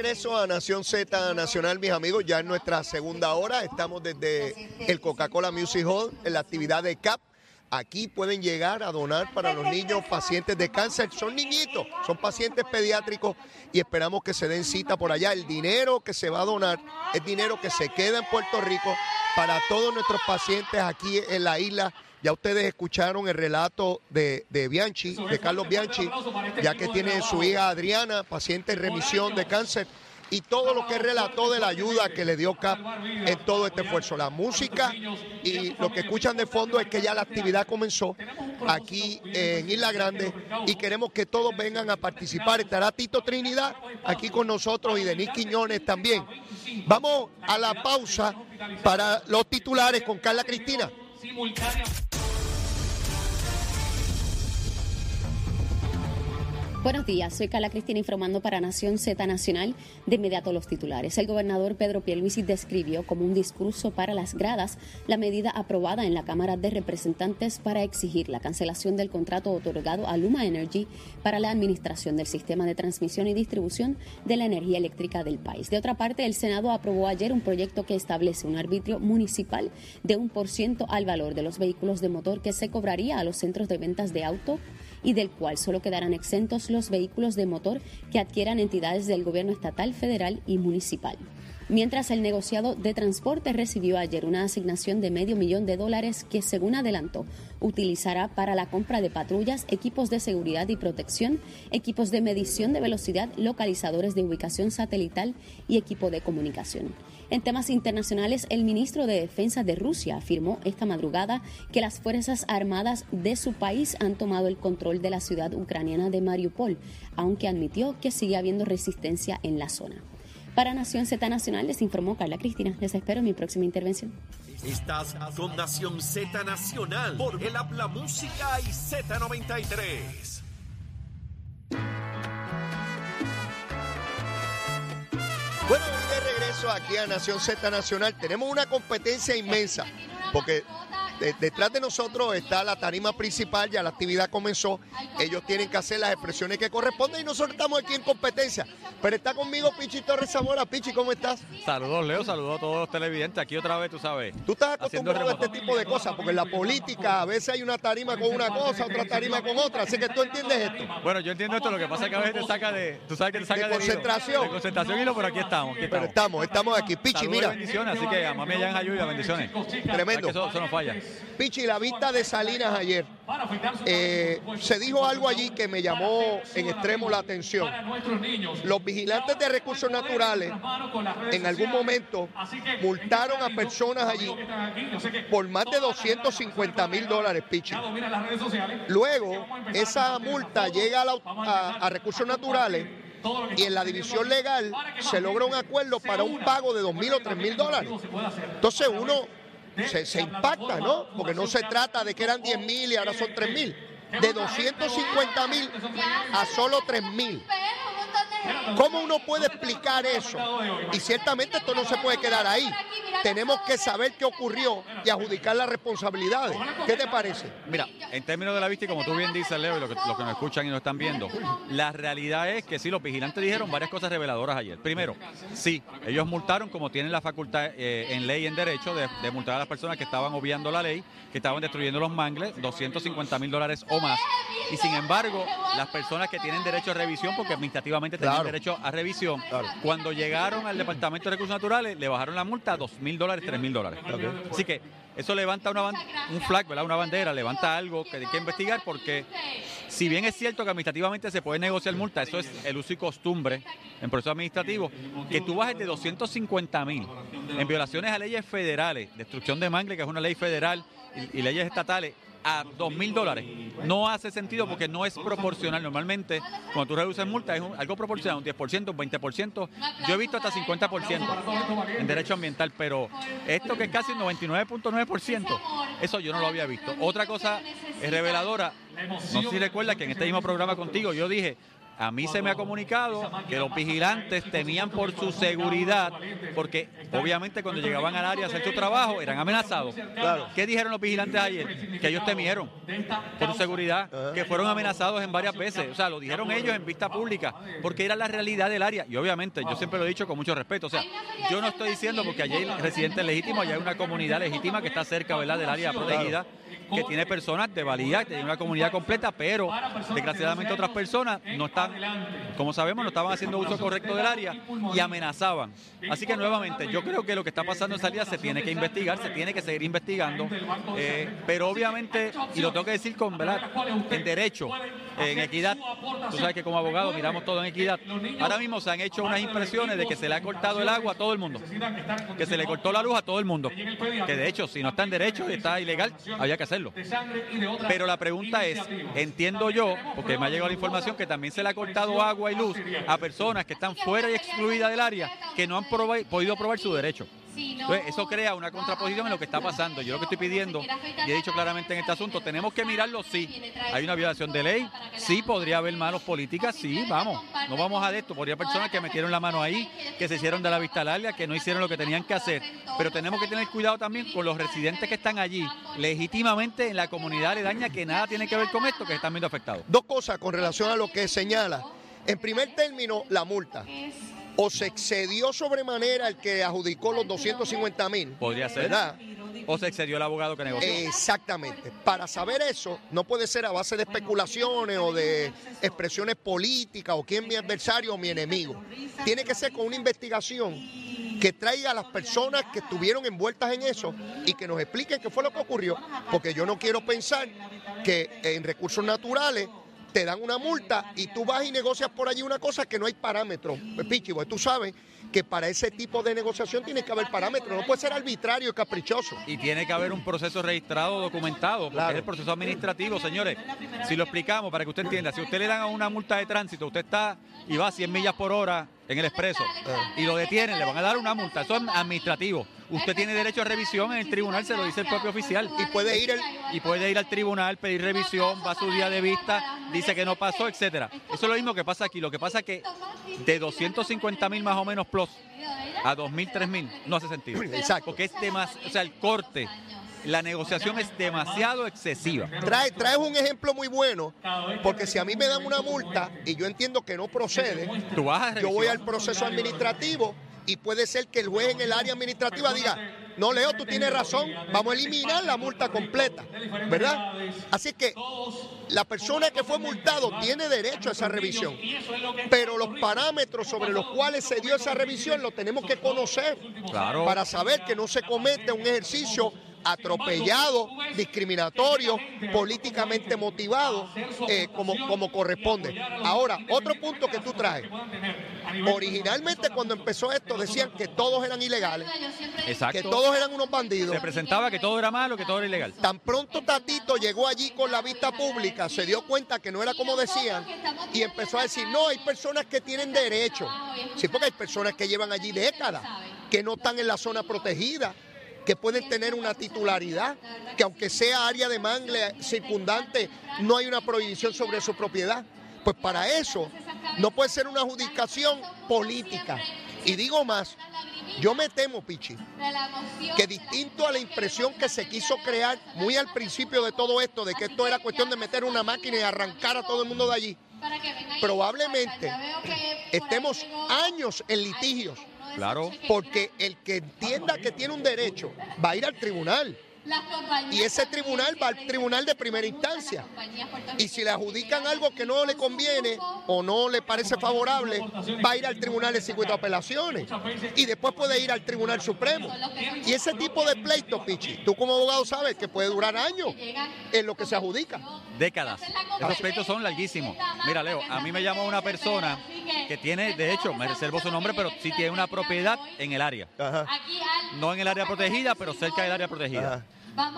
Regreso a Nación Z Nacional, mis amigos, ya en nuestra segunda hora. Estamos desde el Coca-Cola Music Hall en la actividad de CAP. Aquí pueden llegar a donar para los niños pacientes de cáncer. Son niñitos, son pacientes pediátricos y esperamos que se den cita por allá. El dinero que se va a donar es dinero que se queda en Puerto Rico para todos nuestros pacientes aquí en la isla. Ya ustedes escucharon el relato de, de Bianchi, de Carlos Bianchi, ya que tiene su hija Adriana, paciente en remisión de cáncer y todo lo que relató de la ayuda que le dio CAP en todo este esfuerzo. La música y lo que escuchan de fondo es que ya la actividad comenzó aquí en Isla Grande y queremos que todos vengan a participar. Estará Tito Trinidad aquí con nosotros y Denis Quiñones también. Vamos a la pausa para los titulares con Carla Cristina. Buenos días, soy Carla Cristina informando para Nación Z Nacional. De inmediato los titulares. El gobernador Pedro Pierluisi describió como un discurso para las gradas la medida aprobada en la Cámara de Representantes para exigir la cancelación del contrato otorgado a Luma Energy para la administración del sistema de transmisión y distribución de la energía eléctrica del país. De otra parte, el Senado aprobó ayer un proyecto que establece un arbitrio municipal de un por ciento al valor de los vehículos de motor que se cobraría a los centros de ventas de auto y del cual solo quedarán exentos los vehículos de motor que adquieran entidades del gobierno estatal, federal y municipal. Mientras el negociado de transporte recibió ayer una asignación de medio millón de dólares que, según adelantó, utilizará para la compra de patrullas, equipos de seguridad y protección, equipos de medición de velocidad, localizadores de ubicación satelital y equipo de comunicación. En temas internacionales, el ministro de Defensa de Rusia afirmó esta madrugada que las Fuerzas Armadas de su país han tomado el control de la ciudad ucraniana de Mariupol, aunque admitió que sigue habiendo resistencia en la zona. Para Nación Z Nacional les informó Carla Cristina. Les espero en mi próxima intervención. Estás con Nación Z Nacional por el Habla Música y Z93. Bueno, y de regreso aquí a Nación Z Nacional. Tenemos una competencia inmensa, porque de- detrás de nosotros está la tarima principal, ya la actividad comenzó. Ellos tienen que hacer las expresiones que corresponden y nosotros estamos aquí en competencia. Pero está conmigo Pichi Torres Zamora. Pichi, ¿cómo estás? Saludos, Leo, saludos a todos los televidentes. Aquí otra vez, tú sabes. Tú estás acostumbrado a este tipo de cosas, porque en la política a veces hay una tarima con una cosa, otra tarima con otra. Así que tú entiendes esto. Bueno, yo entiendo esto, lo que pasa es que a veces te saca de. Tú sabes que te saca De concentración. De concentración hilo, pero aquí estamos. Aquí Pero estamos. estamos, estamos aquí. Pichi, Saludos y mira. bendiciones, así que a mami allá en Ayuya, bendiciones. Tremendo. Eso, eso no falla. Pichi, la vista de Salinas ayer. eh, se dijo algo allí que me llamó en extremo la atención. Los vigilantes de recursos naturales en algún momento multaron a personas allí por más de 250 mil dólares, Pichi. Luego, esa multa llega a, recursos naturales y en la división legal se logra un acuerdo para un pago de 2 mil o 3 mil dólares. Entonces uno se, se impacta, ¿no? Porque no se trata de que eran 10 mil y ahora son 3 mil. De 250 mil a solo 3 mil. ¿Cómo uno puede explicar eso? Y ciertamente esto no se puede quedar ahí. Tenemos que saber qué ocurrió y adjudicar las responsabilidades. ¿Qué te parece? Mira, en términos de la vista, y como tú bien dices, Leo, y los que nos escuchan y nos están viendo, la realidad es que sí, los vigilantes dijeron varias cosas reveladoras ayer. Primero, sí, ellos multaron como tienen la facultad eh, en ley y en derecho de, de multar a las personas que estaban obviando la ley, que estaban destruyendo los mangles, 250 mil dólares o más. Y sin embargo, las personas que tienen derecho a revisión, porque administrativamente Claro. derecho a revisión, cuando llegaron al Departamento de Recursos Naturales, le bajaron la multa a 2 mil dólares, 3 mil dólares. Así que eso levanta una un flag, ¿verdad? una bandera, levanta algo que hay que investigar porque si bien es cierto que administrativamente se puede negociar multa, eso es el uso y costumbre en proceso administrativo, que tú bajes de 250 mil en violaciones a leyes federales, destrucción de mangle, que es una ley federal, y, y leyes estatales, a 2 mil dólares. No hace sentido porque no es proporcional. Normalmente, cuando tú reduces multa, es algo proporcional, un 10%, un 20%. Yo he visto hasta 50% en derecho ambiental, pero esto que es casi un 99.9%, eso yo no lo había visto. Otra cosa es reveladora. No sé si recuerdas que en este mismo programa contigo yo dije, A mí se me ha comunicado que los vigilantes temían por su seguridad, porque obviamente cuando llegaban al área a hacer su trabajo eran amenazados. Claro. ¿Qué dijeron los vigilantes ayer? Que ellos temieron por su seguridad, que fueron amenazados en varias veces. O sea, lo dijeron ellos en vista pública, porque era la realidad del área. Y obviamente, yo siempre lo he dicho con mucho respeto. O sea, yo no estoy diciendo porque allí hay residentes legítimos, allá hay una comunidad legítima que está cerca ¿verdad? del área protegida que tiene personas de valía, que tiene una comunidad completa, pero desgraciadamente otras personas no están, como sabemos, no estaban haciendo uso correcto del área y amenazaban. Así que nuevamente, yo creo que lo que está pasando en salida se tiene que investigar, se tiene que seguir investigando, eh, pero obviamente, y lo tengo que decir con verdad, en derecho, en equidad, tú sabes que como abogado miramos todo en equidad. Ahora mismo se han hecho unas impresiones de que se le ha cortado el agua a todo el mundo, que se le cortó la luz a todo el mundo, que de hecho, si no está en derecho y está ilegal, había que hacerlo. Pero la pregunta es, entiendo yo, porque me ha llegado la información que también se le ha cortado agua y luz a personas que están fuera y excluidas del área, que no han podido probar su derecho. Entonces, eso crea una contraposición en lo que está pasando. Yo lo que estoy pidiendo, y he dicho claramente en este asunto, tenemos que mirarlo, sí. Hay una violación de ley, sí, podría haber manos políticas, sí, vamos. No vamos a de esto. Podría haber personas que metieron la mano ahí, que se hicieron de la vista larga, que no hicieron lo que tenían que hacer. Pero tenemos que tener cuidado también con los residentes que están allí, legítimamente en la comunidad aledaña, que nada tiene que ver con esto, que se están viendo afectados. Dos cosas con relación a lo que señala. En primer término, la multa. O se excedió sobremanera el que adjudicó los 250 mil. Podría ser. ¿Verdad? O se excedió el abogado que negoció. Exactamente. Para saber eso, no puede ser a base de especulaciones o de expresiones políticas o quién es mi adversario o mi enemigo. Tiene que ser con una investigación que traiga a las personas que estuvieron envueltas en eso y que nos expliquen qué fue lo que ocurrió. Porque yo no quiero pensar que en recursos naturales te dan una multa y tú vas y negocias por allí una cosa que no hay parámetros. Pues, Pichi, pues tú sabes que para ese tipo de negociación tiene que haber parámetros, no puede ser arbitrario y caprichoso. Y tiene que haber un proceso registrado, documentado, porque Claro. es el proceso administrativo, señores. Si lo explicamos para que usted entienda, si usted le dan a una multa de tránsito, usted está y va a 100 millas por hora en el expreso y lo detienen, le van a dar una multa. Eso es administrativo. Usted tiene derecho a revisión en el tribunal, se lo dice el propio oficial. Y puede ir el, Y puede ir al tribunal, pedir revisión, va a su día de vista, dice que no pasó, etcétera. Eso es lo mismo que pasa aquí. Lo que pasa es que de 250 mil más o menos plus a 2.000, 3.000 no hace sentido. Exacto. Porque es más, o sea, el corte, la negociación es demasiado excesiva. Trae, traes un ejemplo muy bueno, porque si a mí me dan una multa y yo entiendo que no procede, Tú vas a yo voy al proceso administrativo y puede ser que el juez en el área administrativa diga, no Leo, tú tienes razón, vamos a eliminar la multa completa, ¿verdad? Así que la persona que fue multado tiene derecho a esa revisión, pero los parámetros sobre los cuales se dio esa revisión los tenemos que conocer Claro. para saber que no se comete un ejercicio atropellado, discriminatorio, políticamente motivado, eh, como, como corresponde. Ahora, otro punto que tú traes. Originalmente cuando empezó esto decían que todos eran ilegales, que todos eran unos bandidos. Se presentaba que todo era malo, que todo era ilegal. Tan pronto Tatito llegó allí con la vista pública, se dio cuenta que no era como decían y empezó a decir, no, hay personas que tienen derecho. Sí, porque hay personas que llevan allí décadas, que no están en la zona protegida, que pueden tener una titularidad, que aunque sea área de mangle circundante, no hay una prohibición sobre su propiedad. Pues para eso no puede ser una adjudicación política. Y digo más, yo me temo, Pichi, que distinto a la impresión que se quiso crear muy al principio de todo esto, de que esto era cuestión de meter una máquina y arrancar a todo el mundo de allí, probablemente estemos años en litigios, Claro. porque el que entienda que tiene un derecho va a ir al tribunal. Y ese tribunal va al tribunal de primera instancia. Y si le adjudican algo que no le conviene o no le parece favorable, va a ir al tribunal de circuito de apelaciones. Y después puede ir al tribunal supremo. Y ese tipo de pleito, Pichi, tú como abogado sabes que puede durar años en lo que se adjudica. décadas. Esos pleitos son larguísimos. Mira, Leo, a mí me llamó una persona que tiene, de hecho, me reservo su nombre, pero sí tiene una propiedad en el área. Ajá. No en el área protegida, pero cerca del área protegida.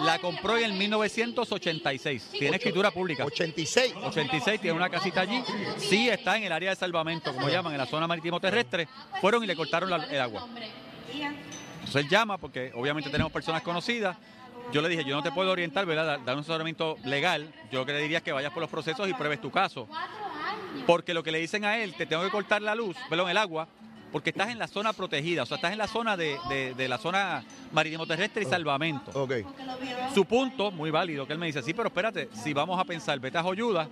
La compró en el 1986. Tiene escritura pública. 86. 86, tiene una casita allí. Sí está en el área de salvamento, como llaman, en la zona marítimo terrestre. Fueron y le cortaron la- el agua. Entonces él llama, porque obviamente tenemos personas conocidas. Yo le dije, yo no te puedo orientar, ¿verdad? Dar- Dar un asesoramiento legal. Yo lo que le diría es que vayas por los procesos y pruebes tu caso. porque lo que le dicen a él, te tengo que cortar la luz, perdón, el agua, porque estás en la zona protegida, o sea, estás en la zona de, de- de la zona marítimo terrestre y salvamento. Ok. Su punto, muy válido, que él me dice, sí, pero espérate, si vamos a pensar, vete a Joyuda,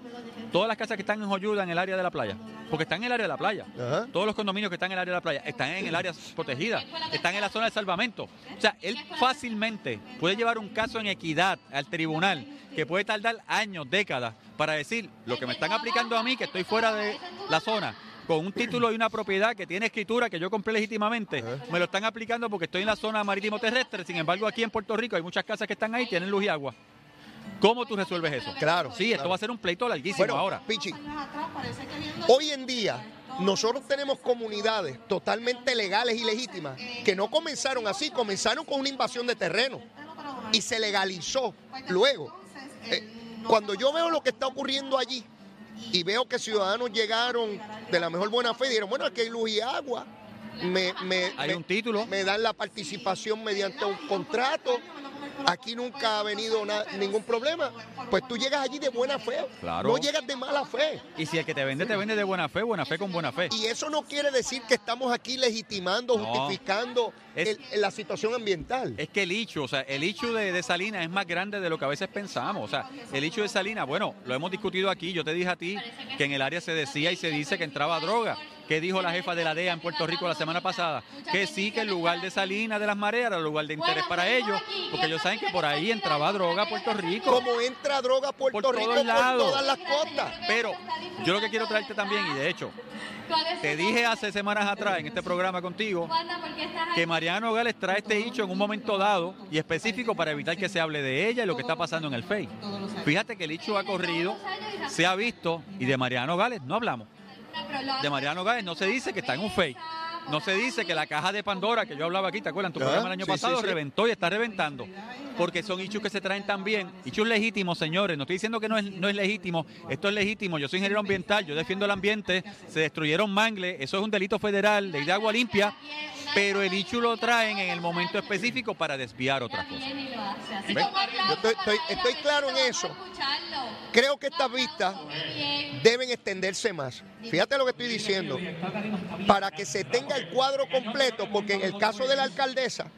todas las casas que están en Joyuda en el área de la playa, porque están en el área de la playa, Ajá. todos los condominios que están en el área de la playa están en el área protegida, están en la zona de salvamento. O sea, él fácilmente puede llevar un caso en equidad al tribunal que puede tardar años, décadas, para decir lo que me están aplicando a mí, que estoy fuera de la zona, con un título y una propiedad que tiene escritura que yo compré legítimamente, me lo están aplicando porque estoy en la zona marítimo terrestre, sin embargo aquí en Puerto Rico hay muchas casas que están ahí, tienen luz y agua. ¿Cómo tú resuelves eso? Claro, Sí, esto claro. va a ser un pleito larguísimo Bueno, ahora. Pichi, hoy en día nosotros tenemos comunidades totalmente legales y legítimas que no comenzaron así, comenzaron con una invasión de terreno y se legalizó luego. Eh, cuando yo veo lo que está ocurriendo allí y veo que ciudadanos llegaron de la mejor buena fe y dijeron, bueno, aquí hay luz y agua, me, me- Hay me- un título. me dan la participación mediante un contrato, aquí nunca ha venido na- ningún problema, pues tú llegas allí de buena fe, Claro. no llegas de mala fe. Y si el que te vende, te vende de buena fe, buena fe con buena fe. Y eso no quiere decir que estamos aquí legitimando, No. justificando Es- el- la situación ambiental. Es que el hecho, o sea, el hecho de, de Salinas es más grande de lo que a veces pensamos. O sea, el hecho de Salinas, bueno, lo hemos discutido aquí. Yo te dije a ti que en el área se decía y se dice que entraba droga. ¿Qué dijo la jefa de la DEA en Puerto Rico la semana pasada? Que sí, que el lugar de Salinas de las mareas era el lugar de interés para ellos, porque ellos saben que por ahí entraba droga a Puerto Rico. Como entra droga a Puerto Por Rico todos por lados. todas las costas. Pero yo lo que quiero traerte también, y de hecho, te dije hace semanas atrás en este programa contigo, que Mariano Gales trae este hecho en un momento dado y específico para evitar que se hable de ella y lo que está pasando en el FEI. Fíjate que el hecho ha corrido, se ha visto y de Mariano Gales no hablamos. De Mariano Gales no se dice que está en un FEI. No se dice que la caja de Pandora, que yo hablaba aquí, ¿te acuerdas? En tu Ah, programa el año sí, pasado, sí, sí. reventó y está reventando. Porque son hechos que se traen también. Hechos legítimos, señores. No estoy diciendo que no es, no es legítimo. Esto es legítimo. Yo soy ingeniero ambiental, yo defiendo el ambiente. Se destruyeron mangles. Eso es un delito federal, ley de agua limpia. Pero el hecho lo traen en el momento específico para desviar otras cosas. ¿Ves? Yo estoy, estoy- estoy claro en eso. Creo que estas vistas deben extenderse más. Fíjate lo que estoy diciendo. Para que se tenga el cuadro completo, porque en el caso de la alcaldesa,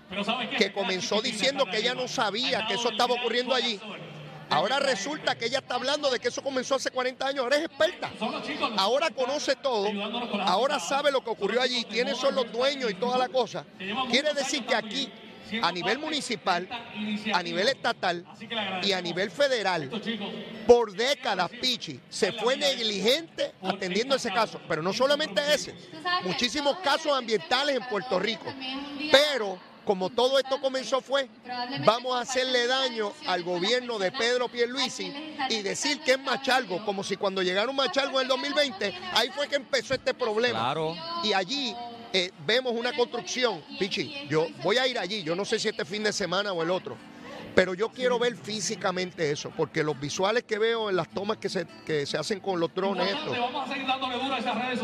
que comenzó diciendo que ella no sabía que eso estaba ocurriendo allí, ahora resulta que ella está hablando de que eso comenzó hace 40 años, ahora es experta. Ahora conoce todo, ahora sabe lo que ocurrió allí, quiénes son los dueños y toda la cosa. Quiere decir que aquí, a nivel municipal, a nivel estatal y a nivel federal, por décadas, Pichi, se fue negligente atendiendo ese caso. Pero no solamente ese, muchísimos casos ambientales en Puerto Rico. Pero, como todo esto comenzó fue, vamos a hacerle daño al gobierno de Pedro Pierluisi y decir que es Machalgo, como si cuando llegaron Machalgo en el 2020, ahí fue que empezó este problema. Claro. Y allí eh, vemos una construcción, Pichi, yo voy a ir allí, yo no sé si este fin de semana o el otro, pero yo quiero ver físicamente eso, porque los visuales que veo en las tomas que se, que se hacen con los drones estos,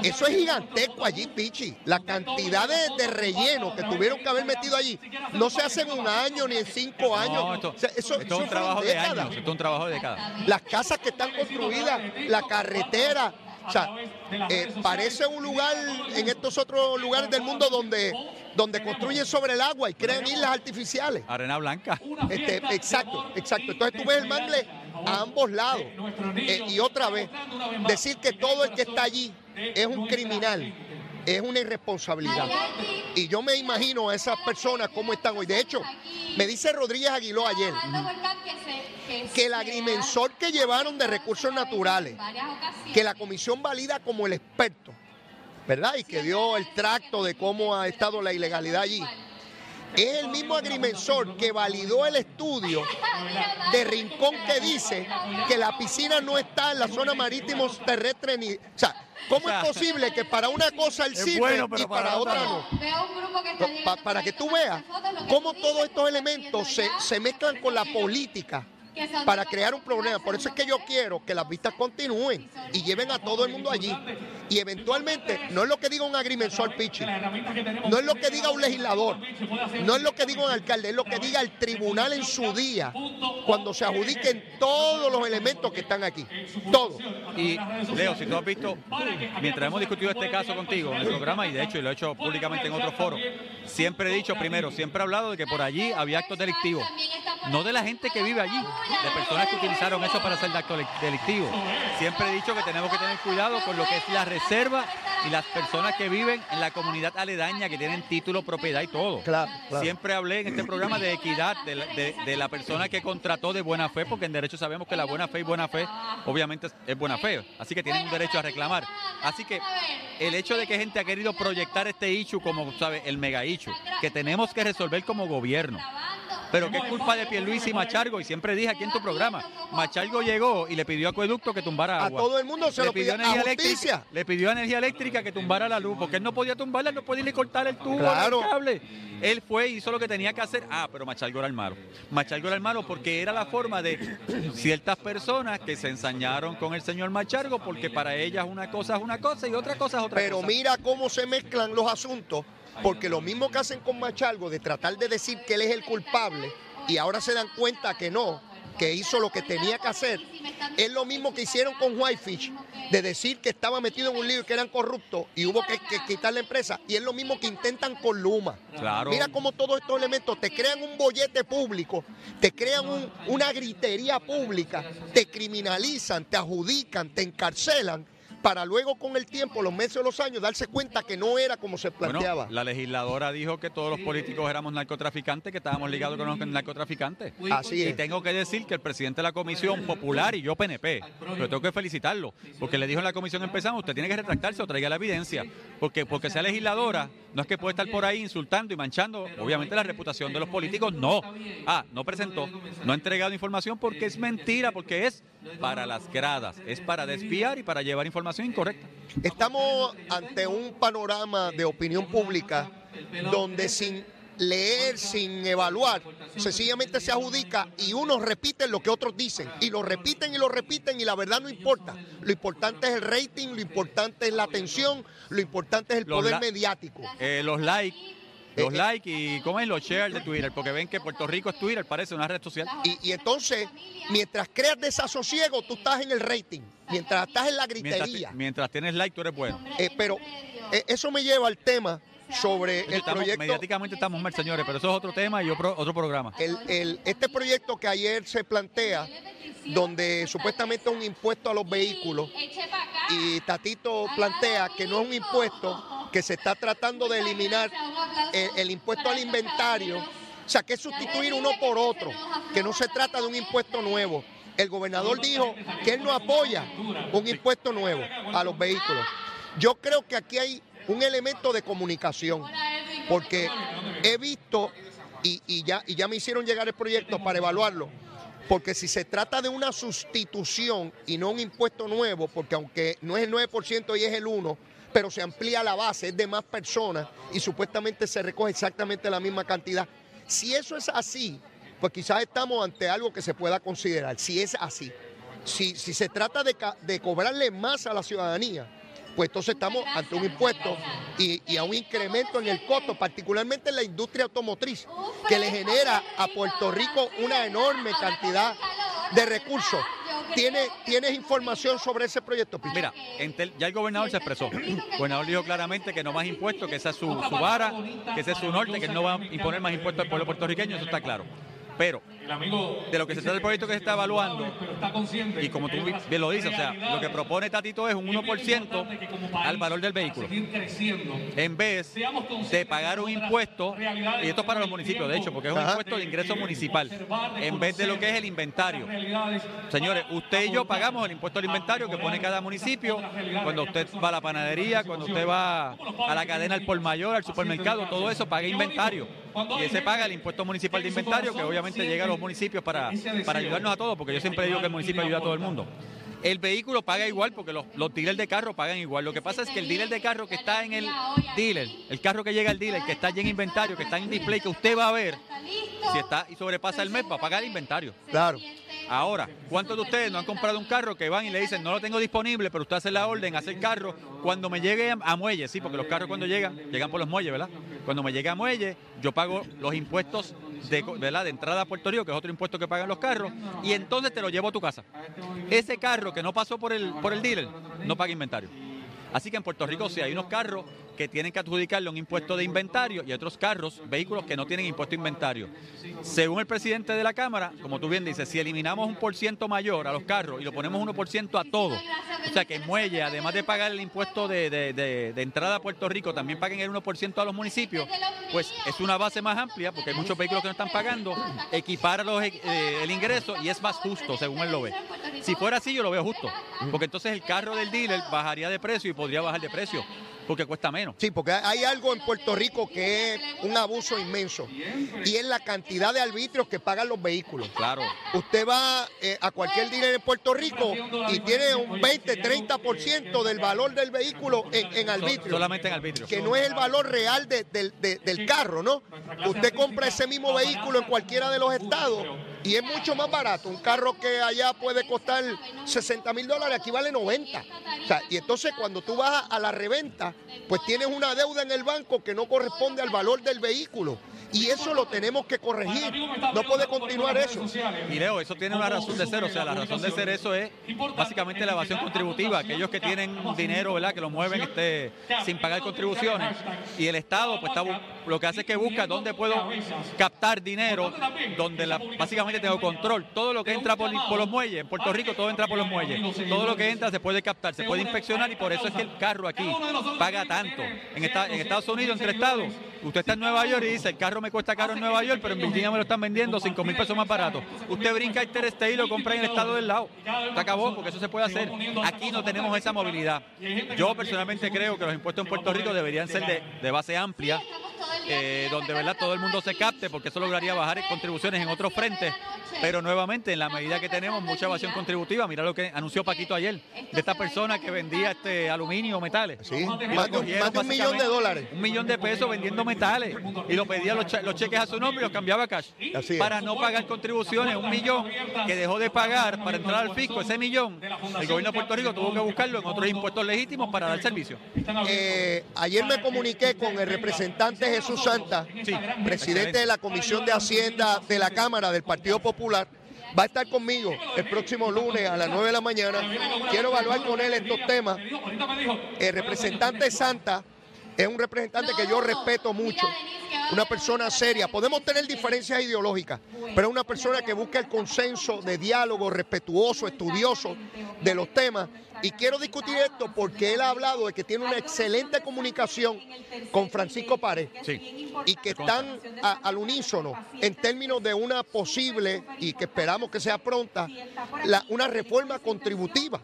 eso es gigantesco allí, Pichi. La cantidad de, de relleno que tuvieron que haber metido allí no se hace en un año ni en cinco años. No, esto, O sea, eso, esto es un trabajo de décadas. años. Esto es un trabajo de décadas. Las casas que están construidas, la carretera. O sea, eh, parece un lugar en estos otros lugares del mundo donde, donde construyen sobre el agua y crean islas artificiales. Arena Blanca. Este, exacto, exacto. Entonces tú ves el mangle a ambos lados. Eh, y otra vez, decir que todo el que está allí es un criminal es una irresponsabilidad. Y yo me imagino a esas personas cómo están hoy. De hecho, me dice Rodríguez Aguiló ayer que el agrimensor que llevaron de recursos naturales, que la comisión valida como el experto, ¿verdad? Y que dio el tracto de cómo ha estado la ilegalidad allí. Es el mismo agrimensor que validó el estudio de Rincón que dice que la piscina no está en la zona marítimo terrestre ni. O sea, ¿cómo es posible que para una cosa es sirve bueno, y para, para otra otra no? no? Pa- para que tú veas cómo todos estos elementos se, se mezclan con la política para crear un problema. Por eso es que yo quiero que las vistas continúen y lleven a todo el mundo allí. Y eventualmente, no es lo que diga un agrimensor pitching, no es lo que diga un legislador, no es lo que diga un alcalde, es lo que diga el tribunal en su día, cuando se adjudiquen todos los elementos que están aquí. Todos. Y Leo, si tú has visto, mientras hemos discutido este caso contigo en el programa, y de hecho y lo he hecho públicamente en otros foros, siempre he dicho primero, siempre he hablado de que por allí había actos delictivos. No de la gente que vive allí, de personas que utilizaron eso para hacer actos delictivos. Siempre he dicho que tenemos que tener cuidado con lo que es la reserva y las personas que viven en la comunidad aledaña, que tienen título, propiedad y todo. Claro, claro. Siempre hablé en este programa de equidad, de la, de- de la persona que contrató de buena fe, porque en derecho sabemos que la buena fe y buena fe, obviamente es, es buena fe, así que tienen un derecho a reclamar. Así que el hecho de que gente ha querido proyectar este issue como, ¿sabe? El mega issue, que tenemos que resolver como gobierno. Pero es culpa de Pierluisi y Machargo, y siempre dije aquí en tu programa, Machargo llegó y le pidió a Acueducto que tumbara A agua. todo el mundo se le lo pidió a justicia. eléctrica, le pidió a energía eléctrica que tumbara la luz, porque él no podía tumbarla, no podía ni cortar el tubo, Claro. el cable. Él fue hizo lo que tenía que hacer. Ah, pero Machalgo era el malo. Machalgo era el malo porque era la forma de ciertas personas que se ensañaron con el señor Machargo, porque para ellas una cosa es una cosa y otra cosa es otra Pero cosa. mira cómo se mezclan los asuntos, porque lo mismo que hacen con Machalgo, de tratar de decir que él es el culpable, y ahora se dan cuenta que no, que hizo lo que tenía que hacer, es lo mismo que hicieron con Whitefish, de decir que estaba metido en un lío y que eran corruptos, y hubo que, que quitar la empresa, y es lo mismo que intentan con Luma. Claro. Mira cómo todos estos elementos te crean un bollete público, te crean un- una gritería pública, te criminalizan, te adjudican, te encarcelan, para luego con el tiempo, los meses o los años, darse cuenta que no era como se planteaba. Bueno, la legisladora dijo que todos los políticos éramos narcotraficantes, que estábamos ligados con los narcotraficantes. Así Y es. tengo que decir que el presidente de la comisión popular y yo PNP, pero tengo que felicitarlo, porque le dijo en la comisión empezamos, usted tiene que retractarse o traiga la evidencia, porque porque sea legisladora, no es que puede estar por ahí insultando y manchando, obviamente, la reputación de los políticos, no. Ah, no presentó, no ha entregado información porque es mentira, porque es para las gradas, es para desviar y para llevar información incorrecta. Estamos ante un panorama de opinión pública donde sin leer, sin evaluar, sencillamente se adjudica y unos repiten lo que otros dicen. Y lo repiten y lo repiten y la verdad no importa. Lo importante es el rating, lo importante es la atención, lo importante es el Los poder mediático. Eh, los likes, los Eh, eh. likes y ¿cómo es? los shares de Twitter, porque ven que Puerto Rico es Twitter, parece una red social. Y, y entonces, mientras creas desasosiego, tú estás en el rating. Mientras estás en la Mientras, gritería. mientras tienes like, tú eres bueno. Eh, pero eh, eso me lleva al tema sobre el Estamos- proyecto. mediáticamente estamos mal, señores, pero eso es otro tema y otro, otro programa. El- el- este proyecto que ayer se plantea, donde supuestamente es un impuesto a los vehículos, y Tatito plantea que no es un impuesto, que se está tratando de eliminar el, el impuesto al inventario, o sea, que es sustituir uno por otro, que no se trata de un impuesto nuevo. El gobernador dijo que él no apoya un impuesto nuevo a los vehículos. Yo creo que aquí hay un elemento de comunicación, porque he visto, y, y ya, y ya me hicieron llegar el proyecto para evaluarlo, porque si se trata de una sustitución y no un impuesto nuevo, porque aunque no es el 9% y es el 1%, pero se amplía la base, es de más personas y supuestamente se recoge exactamente la misma cantidad. Si eso es así, pues quizás estamos ante algo que se pueda considerar, si es así. Si, si se trata de, cobrarle más a la ciudadanía, pues entonces estamos ante un impuesto y, y a un incremento en el costo, particularmente en la industria automotriz, que le genera a Puerto Rico una enorme cantidad de recursos. ¿Tienes, ¿Tienes información sobre ese proyecto, Pichi? Mira, ya el gobernador se expresó. El gobernador dijo claramente que no más impuestos, que esa es su, su vara, que ese es su norte, que él no va a imponer más impuestos al pueblo puertorriqueño, eso está claro. Pero de lo que se trata del proyecto que se está evaluando, y como tú bien lo dices, o sea, lo que propone Tatito es un 1% al valor del vehículo. En vez de pagar un impuesto, y esto es para los municipios, de hecho, porque es un Ajá. impuesto de ingreso municipal, en vez de lo que es el inventario. Señores, usted y yo pagamos el impuesto al inventario que pone cada municipio. Cuando usted va a la panadería, cuando usted va a la cadena al por mayor, al supermercado, todo eso paga inventario. Y ese paga el impuesto municipal de inventario, que obviamente llega a los municipios para, para ayudarnos a todos, porque yo siempre digo que el municipio ayuda a todo el mundo. El vehículo paga igual porque los, los dealers de carro pagan igual. Lo que pasa es que el dealer de carro que está en el dealer, el carro que llega al dealer, que está allí en inventario, que está en display, que usted va a ver, si está y sobrepasa el mes, va a pagar el inventario. Claro. Ahora, ¿cuántos de ustedes no han comprado un carro que van y le dicen, no lo tengo disponible, pero usted hace la orden, hace el carro, cuando me llegue a muelle, sí, porque los carros cuando llegan, llegan por los muelles, ¿verdad? Cuando me llegue a muelle, yo pago los impuestos de, ¿verdad? de entrada a Puerto Rico, que es otro impuesto que pagan los carros, y entonces te lo llevo a tu casa. Ese carro que no pasó por el, por el dealer, no paga inventario. Así que en Puerto Rico sí hay unos carros que tienen que adjudicarle un impuesto de inventario y otros carros, vehículos que no tienen impuesto de inventario. Según el presidente de la Cámara, como tú bien dices, si eliminamos un por ciento mayor a los carros y lo ponemos 1% a todo, o sea que muelle, además de pagar el impuesto de, entrada a Puerto Rico, también paguen el 1% a los municipios, pues es una base más amplia, porque hay muchos vehículos que no están pagando, equipar eh, el ingreso y es más justo, según él lo ve. Si fuera así, yo lo veo justo, porque entonces el carro del dealer bajaría de precio y podría bajar de precio porque cuesta menos. Sí, porque hay algo en Puerto Rico que es un abuso inmenso y es la cantidad de arbitrios que pagan los vehículos. Claro. Usted va eh, a cualquier dealer en Puerto Rico y tiene un 20, 30% del valor del vehículo en, en arbitrio. solamente en arbitrio. Que no es el valor real del carro, ¿no? Usted compra ese mismo vehículo en cualquiera de los estados y es mucho más barato. Un carro que allá puede costar 60 mil dólares, aquí vale 90. y entonces cuando tú vas a la reventa, pues tienes una deuda en el banco que no corresponde al valor del vehículo. Y eso lo tenemos que corregir. No puede continuar eso. Y Leo, eso tiene una razón de ser. O sea, la razón de ser eso es básicamente la evasión contributiva. Aquellos que tienen dinero, ¿verdad? Que lo mueven este, sin pagar contribuciones. Y el Estado, pues está, lo que hace es que busca dónde puedo captar dinero, donde básicamente tengo control. Todo lo que entra por, los muelles, en Puerto Rico todo entra por los muelles. Todo lo que entra se puede captar, se puede inspeccionar y por eso es que el carro aquí paga tanto. En, en Estados Unidos, entre estados, usted está en Nueva York y dice, el carro me cuesta caro en Nueva York, pero en Virginia me lo están vendiendo 5 mil pesos más barato. Usted brinca Interstate y lo compra en el estado del lado. Se acabó, porque eso se puede hacer. Aquí no tenemos esa movilidad. Yo personalmente creo que los impuestos en Puerto Rico deberían ser de, de base amplia eh, donde ¿verdad? todo el mundo se capte, porque eso lograría bajar contribuciones en otros frentes. Pero nuevamente, en la medida que tenemos mucha evasión contributiva, mira lo que anunció Paquito ayer, de esta persona que vendía este aluminio, metales. Sí, más, de un millón de dólares. Un millón de pesos vendiendo metales. Y lo pedía los, cheques a su nombre y los cambiaba a cash. para no pagar contribuciones, un millón que dejó de pagar para entrar al fisco, ese millón, el gobierno de Puerto Rico tuvo que buscarlo en otros impuestos legítimos para dar servicio. Eh, ayer me comuniqué con el representante Jesús Santa, presidente de la Comisión de Hacienda de la Cámara del Partido Popular, va a estar conmigo el próximo lunes a las 9 de la mañana. Quiero evaluar con él estos temas. El representante Santa es un representante que yo respeto mucho, una persona seria. Podemos tener diferencias ideológicas, pero es una persona que busca el consenso de diálogo respetuoso, estudioso de los temas. Y quiero discutir esto porque él ha hablado de que tiene una excelente comunicación con Francisco Párez y que están al unísono en términos de una posible, y que esperamos que sea pronta, una reforma contributiva.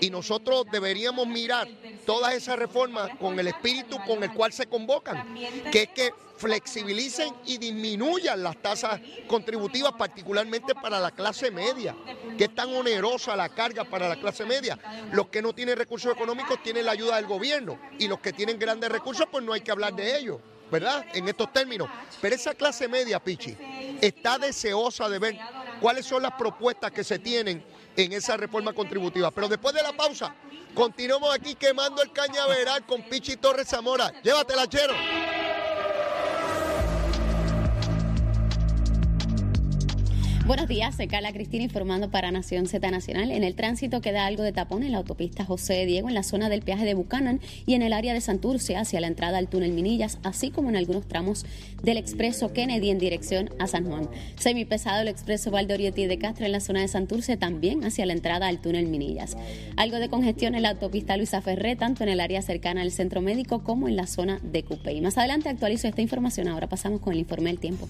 Y nosotros deberíamos mirar todas esas reformas con el espíritu con el cual se convocan, que es que flexibilicen y disminuyan las tasas contributivas, particularmente para la clase media, que es tan onerosa la carga para la clase media. Los que no tienen recursos económicos tienen la ayuda del gobierno y los que tienen grandes recursos, pues no hay que hablar de ellos. ¿verdad? En estos términos. Pero esa clase media, Pichi, está deseosa de ver cuáles son las propuestas que se tienen en esa reforma contributiva. Pero después de la pausa, continuamos aquí quemando el cañaveral con Pichi Torres Zamora. Llévatela, chero. Buenos días, soy Carla Cristina informando para Nación Z Nacional. En el tránsito queda algo de tapón en la autopista José Diego en la zona del peaje de Bucanan y en el área de Santurce hacia la entrada al túnel Minillas, así como en algunos tramos del expreso Kennedy en dirección a San Juan. Semipesado el expreso Valdoriotti de Castro en la zona de Santurce también hacia la entrada al túnel Minillas. Algo de congestión en la autopista Luisa Ferré, tanto en el área cercana al centro médico como en la zona de Y Más adelante actualizo esta información. Ahora pasamos con el informe del tiempo.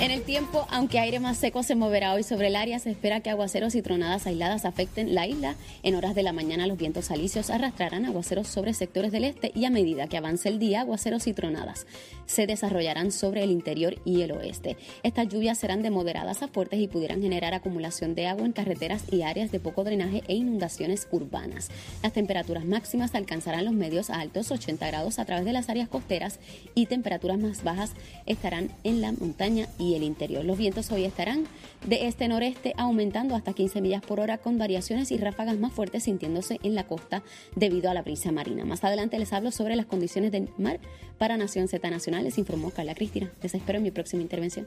En el tiempo, aunque aire más seco se moverá hoy sobre el área, se espera que aguaceros y tronadas aisladas afecten la isla. En horas de la mañana los vientos alisios arrastrarán aguaceros sobre sectores del este y a medida que avance el día, aguaceros y tronadas se desarrollarán sobre el interior y el oeste. Estas lluvias serán de moderadas a fuertes y pudieran generar acumulación de agua en carreteras y áreas de poco drenaje e inundaciones urbanas. Las temperaturas máximas alcanzarán los medios a altos 80 grados a través de las áreas costeras y temperaturas más bajas estarán en la montaña y el interior. Los vientos hoy estarán de este-noreste aumentando hasta 15 millas por hora con variaciones y ráfagas más fuertes sintiéndose en la costa debido a la brisa marina. Más adelante les hablo sobre las condiciones del mar para Nación Z Nacional. Les informó Carla Cristina. Les espero en mi próxima intervención.